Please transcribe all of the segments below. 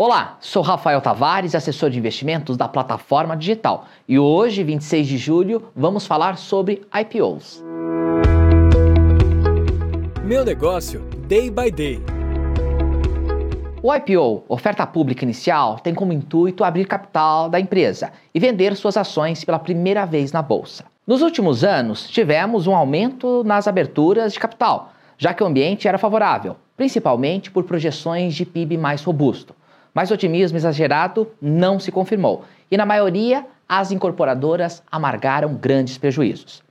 Olá, sou Rafael Tavares, assessor de investimentos da plataforma digital. E hoje, 26 de julho, vamos falar sobre IPOs. Meu negócio, day by day. O IPO, oferta pública inicial, tem como intuito abrir capital da empresa e vender suas ações pela primeira vez na bolsa. Nos últimos anos, tivemos um aumento nas aberturas de capital, já que o ambiente era favorável, principalmente por projeções de PIB mais robusto. Mas o otimismo exagerado não se confirmou e, na maioria, as incorporadoras amargaram grandes prejuízos.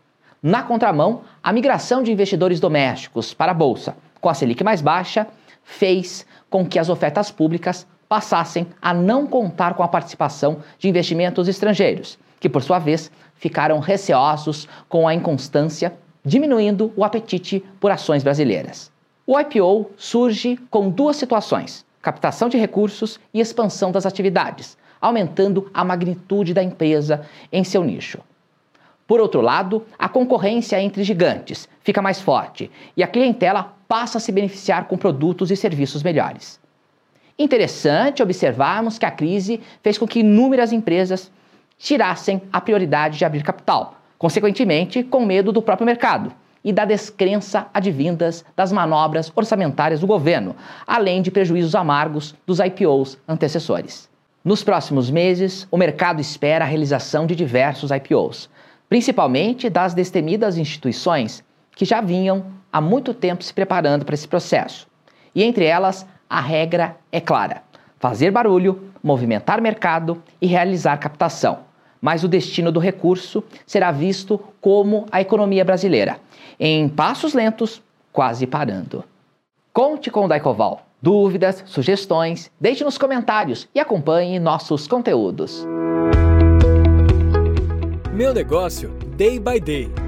Na contramão, a migração de investidores domésticos para a Bolsa, com a Selic mais baixa, fez com que as ofertas públicas passassem a não contar com a participação de investimentos estrangeiros, que, por sua vez, ficaram receosos com a inconstância, diminuindo o apetite por ações brasileiras. O IPO surge com duas situações captação de recursos e expansão das atividades, aumentando a magnitude da empresa em seu nicho. Por outro lado, a concorrência entre gigantes fica mais forte e a clientela passa a se beneficiar com produtos e serviços melhores. Interessante observarmos que a crise fez com que inúmeras empresas tirassem a prioridade de abrir capital, consequentemente, com medo do próprio mercado e da descrença advindas das manobras orçamentárias do governo, além de prejuízos amargos dos IPOs antecessores. Nos próximos meses, o mercado espera a realização de diversos IPOs, principalmente das destemidas instituições que já vinham há muito tempo se preparando para esse processo. E entre elas, a regra é clara: fazer barulho, movimentar mercado e realizar captação mas o destino do recurso será visto como a economia brasileira, em passos lentos, quase parando. Conte com o Daicoval. Dúvidas, sugestões, deixe nos comentários e acompanhe nossos conteúdos. Meu negócio, day by day.